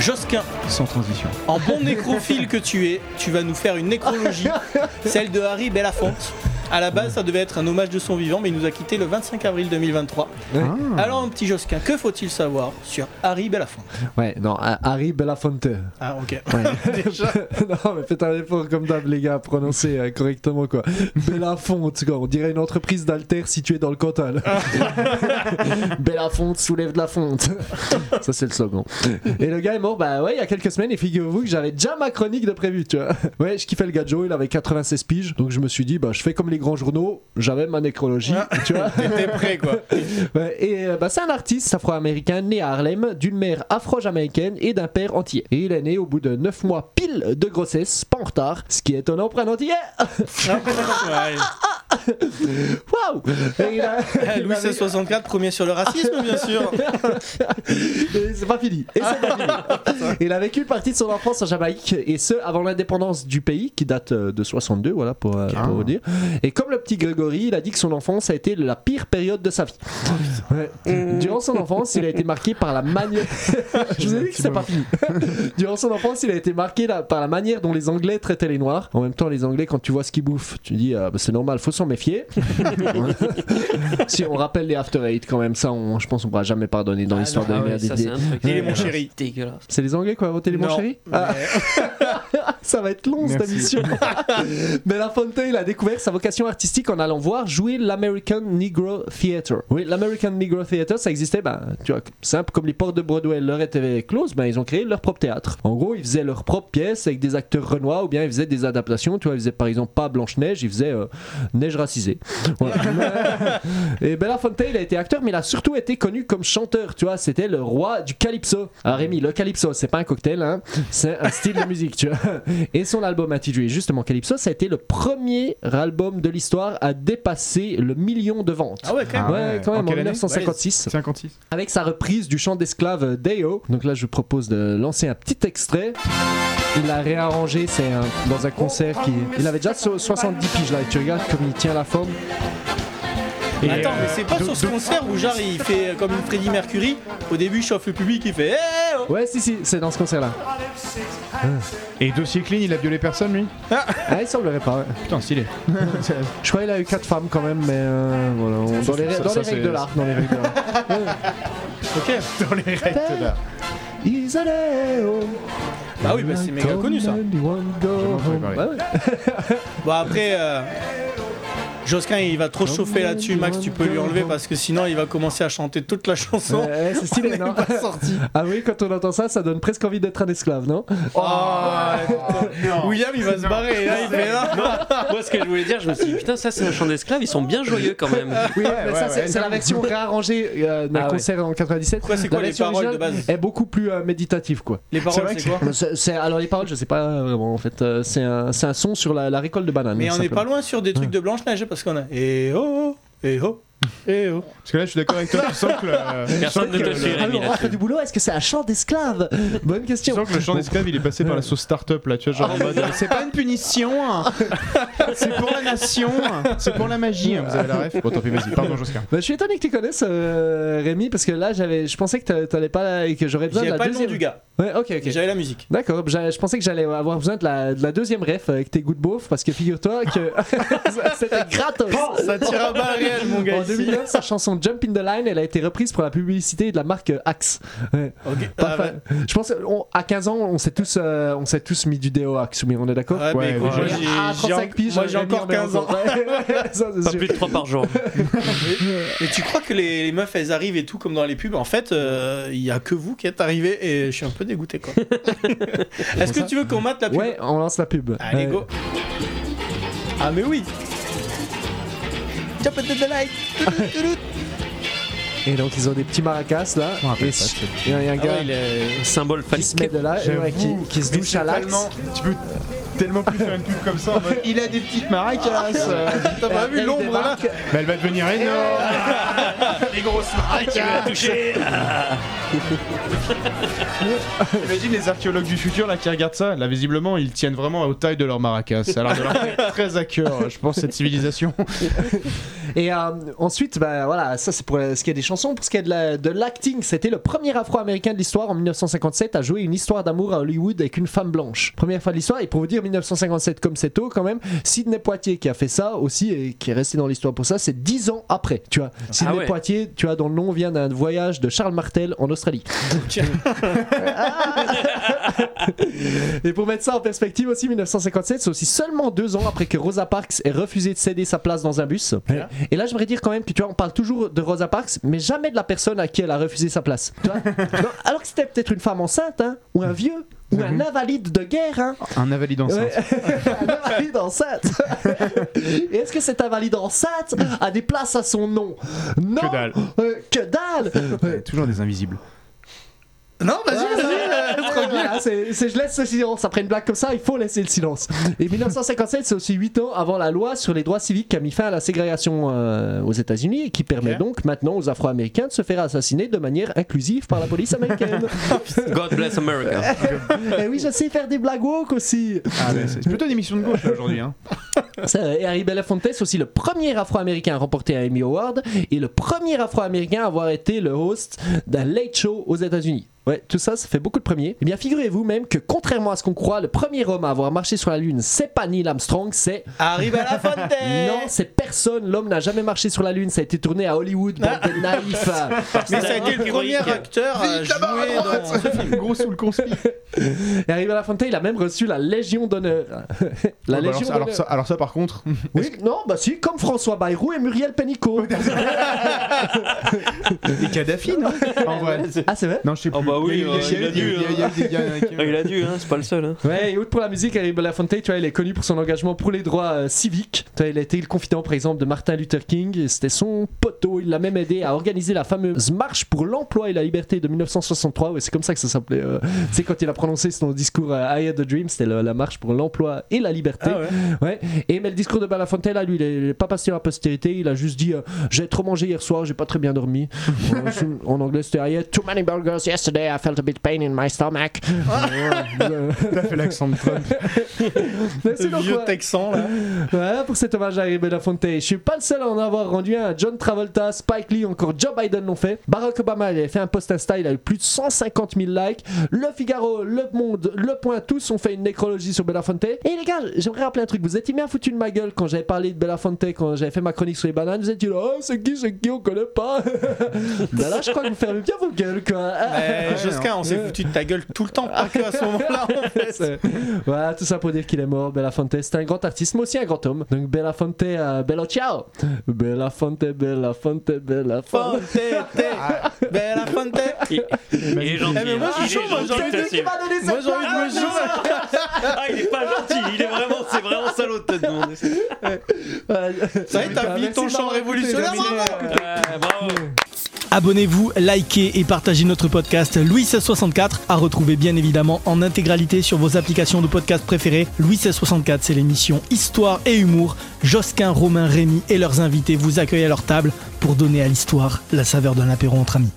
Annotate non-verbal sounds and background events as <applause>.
Josquin, Sans transition. en bon nécrophile que tu es, tu vas nous faire une nécrologie, <laughs> celle de Harry Belafonte. À la base, ça devait être un hommage de son vivant, mais il nous a quitté le 25 avril 2023. Ah. Alors, un petit Josquin, que faut-il savoir sur Harry Belafonte? Ouais, non, euh, Harry Belafonte. Ah, ok. Ouais. <laughs> <laughs> non, mais faites un effort comme d'hab, les gars, prononcez euh, correctement quoi. Belafonte, quoi. On dirait une entreprise d'alter située dans le Cantal. <laughs> Belafonte soulève de la fonte. Ça, c'est le slogan. Et le gars est mort, bah ouais, il y a quelques semaines, et figurez-vous que j'avais déjà ma chronique de prévu, tu vois. Ouais, je kiffais le gars Joe, il avait 96 piges, donc je me suis dit, bah je fais comme les grands journaux, j'avais ma nécrologie, tu vois. <laughs> T'es prêt, quoi. Et euh, bah, c'est un artiste afro-américain né à Harlem, d'une mère afro-jamaïcaine et d'un père antillais. Et il est né au bout de 9 mois pile de grossesse, pas en retard, ce qui est étonnant pour un antillais. Ouais. <laughs> <laughs> Waouh Eh, Louis XVI 64, premier sur le racisme, bien sûr. <laughs> C'est pas fini. Et c'est pas fini. <laughs> Il a vécu une partie de son enfance en Jamaïque, et ce avant l'indépendance du pays, qui date euh, de 62, voilà pour, euh, pour vous dire. Et comme le petit Grégory, il a dit que son enfance a été la pire période de sa vie. Ouais. Durant son enfance, il a été marqué par la manière. Je vous ai dit que c'était pas fini. Durant son enfance, il a été marqué la- par la manière dont les Anglais traitaient les Noirs. En même temps, les Anglais, quand tu vois ce qu'ils bouffent, tu dis ah, bah, c'est normal, faut s'en méfier. <laughs> si on rappelle les After Eight, quand même, ça, on- je pense, on pourra jamais pardonner dans l'histoire de Ah un truc. Il est mon chéri. C'est les Anglais qui ont inventé les mon chéri Ah, <laughs> Ça va être long cette Merci. émission. <laughs> Belafonte, il a découvert sa vocation artistique en allant voir jouer l'American Negro Theatre. Oui, l'American Negro Theatre, ça existait, ben, tu vois, simple comme les portes de Broadway leur étaient closes, ben, ils ont créé leur propre théâtre. En gros, ils faisaient leurs propres pièces avec des acteurs renois ou bien ils faisaient des adaptations. Tu vois, ils faisaient par exemple pas Blanche-Neige, ils faisaient euh, Neige racisée. Voilà. <laughs> Et Belafonte, il a été acteur, mais il a surtout été connu comme chanteur. Tu vois, c'était le roi du calypso. Alors Rémi, le calypso, c'est pas un cocktail, hein, c'est un style de musique, tu vois. <laughs> Et son album intitulé justement Calypso, ça a été le premier album de l'histoire à dépasser le million de ventes. Ah ouais, quand même. Ah ouais, ouais. quand En même, en, quelle année 1956, 56. avec sa reprise du chant d'esclave Deo. Donc là, je vous propose de lancer un petit extrait. Il l'a réarrangé, c'est un- dans un concert qui. Il avait déjà so- 70 piges là, et tu regardes comme il tient la forme. Et, Attends, mais euh, c'est pas sur ce concert où genre il fait comme une Freddie Mercury. Au début, il chauffe le public, il fait Eh oh Ouais, si, si, c'est dans ce concert là. Et dossier clean, il a violé personne lui Ah, il semblerait pas, ouais. Putain, stylé. <laughs> Je crois qu'il a eu 4 femmes quand même, mais euh, voilà, on- dans les, ça- dans ça, les règles de l'art. Dans les règles de l'art. <laughs> Ok. Dans les règles là. Isadeo. Bah oui, bah c'est méga connu ça. ouais. <laughs> Bon après, euh, Josquin il va trop chauffer là-dessus, Max tu peux lui enlever parce que sinon il va commencer à chanter toute la chanson. Ouais, c'est <laughs> stylé, non sorti. <laughs> Ah oui, quand on entend ça, ça donne presque envie d'être un esclave, non Oh, William il va se barrer là il fait là. Moi, ce que je voulais dire, je me suis dit, putain, ça c'est un chant d'esclave, ils sont bien joyeux quand même. Oui, Ouais, mais ouais, ça, ouais, c'est la version réarrangée euh, d'un Ah ouais. concert en 97. Quoi, c'est quoi La les version paroles de originale base est beaucoup plus euh, méditative, quoi. Les paroles c'est quoi <laughs> C'est- c'est- alors les paroles, je sais pas vraiment en fait. euh, c'est un, c'est un son sur la, la récolte de bananes. Mais on n'est pas loin sur des trucs de Blanche-Neige parce qu'on a Eh oh, eh oh, eh oh. Parce que là, je suis d'accord avec toi, tu sens que le, tu Personne ne te le- du boulot. Est-ce que c'est un chant d'esclave? Bonne tu question. sens que le chant d'esclave il est passé par la sauce start-up là, tu vois, genre en mode c'est pas une punition, hein. c'est pour la nation, hein. c'est pour la magie, hein. vous avez la ref. Bon, tant pis, vas-y, pardon, Josquin. Bah, je suis étonné que tu connaisses euh, Rémi parce que là j'avais, je pensais que t'a- t'allais pas et que j'aurais besoin de J'avais la pas le nom du gars, Ouais, ok, ok. j'avais la musique. D'accord, je pensais que j'allais avoir besoin de la, de la deuxième ref avec tes goûts de beauf parce que figure-toi que <laughs> c'était gratos. Ça tire à réelles mon gars. 2009, sa chanson Jump in the Line, elle a été reprise pour la publicité de la marque Axe. Ouais. Ok. Pas Ah, Je pense qu'à 15 ans, on s'est tous, euh, on s'est tous mis du déo Axe, mais on est d'accord? Ouais, Ouais, écoute, ouais. moi, j'ai- Ah, j'ai 35 piges, moi, j'ai Rémi encore en met 15 ans. encore. Ouais, ouais, ça, Pas sûr. plus de 3 par jour. Mais tu crois que les, les meufs elles arrivent et tout comme dans les pubs? En fait, euh, il y a que vous qui êtes arrivés et je suis un peu dégoûté quoi. <laughs> Est-ce que tu veux qu'on mate la pub? Ouais, on lance la pub. Allez Ouais. go. Ah mais oui. Jump into the light. Et donc ils ont des petits maracas là. Et su- Il y a il y a un Ah gars ouais, il est- Symbole qui se met phallique. de là, J'avoue, ouais, qui, qui se mais douche c'est à l'axe. tellement- Tu peux tellement plus faire une pub comme ça en mode il a des petites maracas. euh, T'as pas vu Elle l'ombre là bah, elle va devenir énorme. <laughs> Les grosses maracas. touché. <laughs> <laughs> Imagine les archéologues du futur là qui regardent ça. Là, visiblement, ils tiennent vraiment aux tailles de leur maracas. Ça a l'air de leur <laughs> tenir très à cœur, je pense, cette civilisation. <laughs> Et euh, ensuite, bah, voilà, ça c'est pour ce qui est des chansons. Pour ce qui est de la- de l'acting, c'était le premier afro-américain de l'histoire en 1957 à jouer une histoire d'amour à Hollywood avec une femme blanche. Première fois de l'histoire, et pour vous dire 1957 comme c'est tôt quand même, Sidney Poitier qui a fait ça aussi et qui est resté dans l'histoire pour ça, c'est 10 ans après. Tu vois, Sidney ouais. Poitier, tu vois, dont le nom vient d'un voyage de Charles Martel en Australie. <laughs> Et pour mettre ça en perspective aussi, 1957, c'est aussi seulement deux ans après que Rosa Parks ait refusé de céder sa place dans un bus. Et là, j'aimerais dire quand même que tu vois, on parle toujours de Rosa Parks, mais jamais de la personne à qui elle a refusé sa place. Tu vois <laughs> Non, alors que c'était peut-être une femme enceinte, hein, ou un vieux, ou un invalide de guerre. Hein. Un invalide enceinte. Ouais. <laughs> un invalide enceinte. Et est-ce que cet invalide enceinte a des places à son nom? Non. Que dalle. Euh, que dalle. Ouais. Toujours des invisibles. Non, vas-y, vas-y. voilà, c'est- c'est- je laisse le silence. Après une blague comme ça, il faut laisser le silence. Et 1957, c'est aussi 8 ans avant la loi sur les droits civiques qui a mis fin à la ségrégation euh, aux États-Unis et qui permet donc maintenant aux Afro-Américains de se faire assassiner de manière inclusive par la police américaine. <laughs> God bless America. et oui, je sais faire des blagues woke aussi. Ah, mais c'est plutôt une émission de gauche aujourd'hui. Hein. <laughs> Et Harry Belafonte, c'est aussi le premier Afro-Américain à remporter un Emmy Award et le premier Afro-Américain à avoir été le host d'un late show aux États-Unis. Ouais, tout ça, ça fait beaucoup de premiers. Eh bien, figurez-vous même que contrairement à ce qu'on croit, le premier homme à avoir marché sur la Lune, c'est pas Neil Armstrong, c'est. Arrive à la fontaine. <laughs> Non, c'est personne. L'homme n'a jamais marché sur la Lune. Ça a été tourné à Hollywood, bande de naïfs. <laughs> Mais ça a été le premier acteur à jouer dans ce film. Gros sous le conspi. Et Harry Belafonte, il a même reçu la Légion d'honneur. la Ouais, bah Légion d'honneur. alors ça, par contre, <laughs> Oui, non, bah si, comme François Bayrou et Muriel Pénicaud. <laughs> les Kadhafi, non <laughs> En vrai. ah, c'est vrai Non, je sais Oh plus. bah oui, il y a, euh, il a- dû, il a Ah, a dû, hein, c'est pas le seul. Hein. Ouais, et outre pour la musique, Harry Belafonte, tu vois, il est connu pour son engagement pour les droits euh, civiques. Tu vois, il a été le confident, par exemple, de Martin Luther King. et C'était son poteau. Il l'a même aidé à organiser la fameuse marche pour l'emploi et la liberté de 1963. Ouais, c'est comme ça que ça s'appelait. euh, c'est quand il a prononcé son discours euh, I Had a Dream. C'était le- la marche pour l'emploi et la liberté. Ah ouais. Ouais. Et mais le discours de Belafonte, là, lui, il est, il est pas passé à la postérité. Il a juste dit euh, J'ai trop mangé hier soir, j'ai pas très bien dormi. <laughs> En anglais, c'était too many burgers yesterday, I felt a bit pain in my stomach. <laughs> Euh, T'as fait l'accent de Trump. <laughs> sinon, vieux quoi. texan là. Voilà pour cet hommage à Harry Belafonte. Je suis pas le seul à en avoir rendu un. John Travolta, Spike Lee, encore Joe Biden l'ont fait. Barack Obama, il avait fait un post Insta, il a eu plus de 150 000 likes. Le Figaro, Le Monde, Le Point, tous ont fait une nécrologie sur Belafonte. Et les gars, j'aimerais rappeler un truc. Vous étiez bien foutu de ma gueule quand j'avais parlé de Belafonte, quand j'avais fait ma chronique sur les bananes. Vous étiez là, oh, c'est qui, c'est qui, on connaît pas. <laughs> Ben là, je crois que vous fermez bien vos gueules, quoi. Mais Josquin, on s'est foutu de ta gueule tout le temps, pas que à ce moment-là en <laughs> fait. C'est- voilà, tout ça pour dire qu'il est mort. Belafonte, c'était un grand artiste, mais aussi un grand homme. Donc Belafonte, euh, bello ciao. Belafonte, Belafonte, Belafonte. Fonte, te, bella <laughs> fonte. Il, <laughs> il est gentil. Eh, mais moi, hein. je suis Il est chaud, moi, j'ai gentil, envie de- ce type. donné Moi j'ai envie de me jouer. Ah, il est pas gentil, il est vraiment, c'est vraiment salaud de te demander ça. Ça y est, t'as fini ton chant révolutionnaire. bravo. Abonnez-vous, likez et partagez notre podcast Louis 1664 à retrouver bien évidemment en intégralité sur vos applications de podcast préférées. Louis 1664, c'est l'émission Histoire et Humour. Josquin, Romain, Rémy et leurs invités vous accueillent à leur table pour donner à l'histoire la saveur d'un apéro entre amis.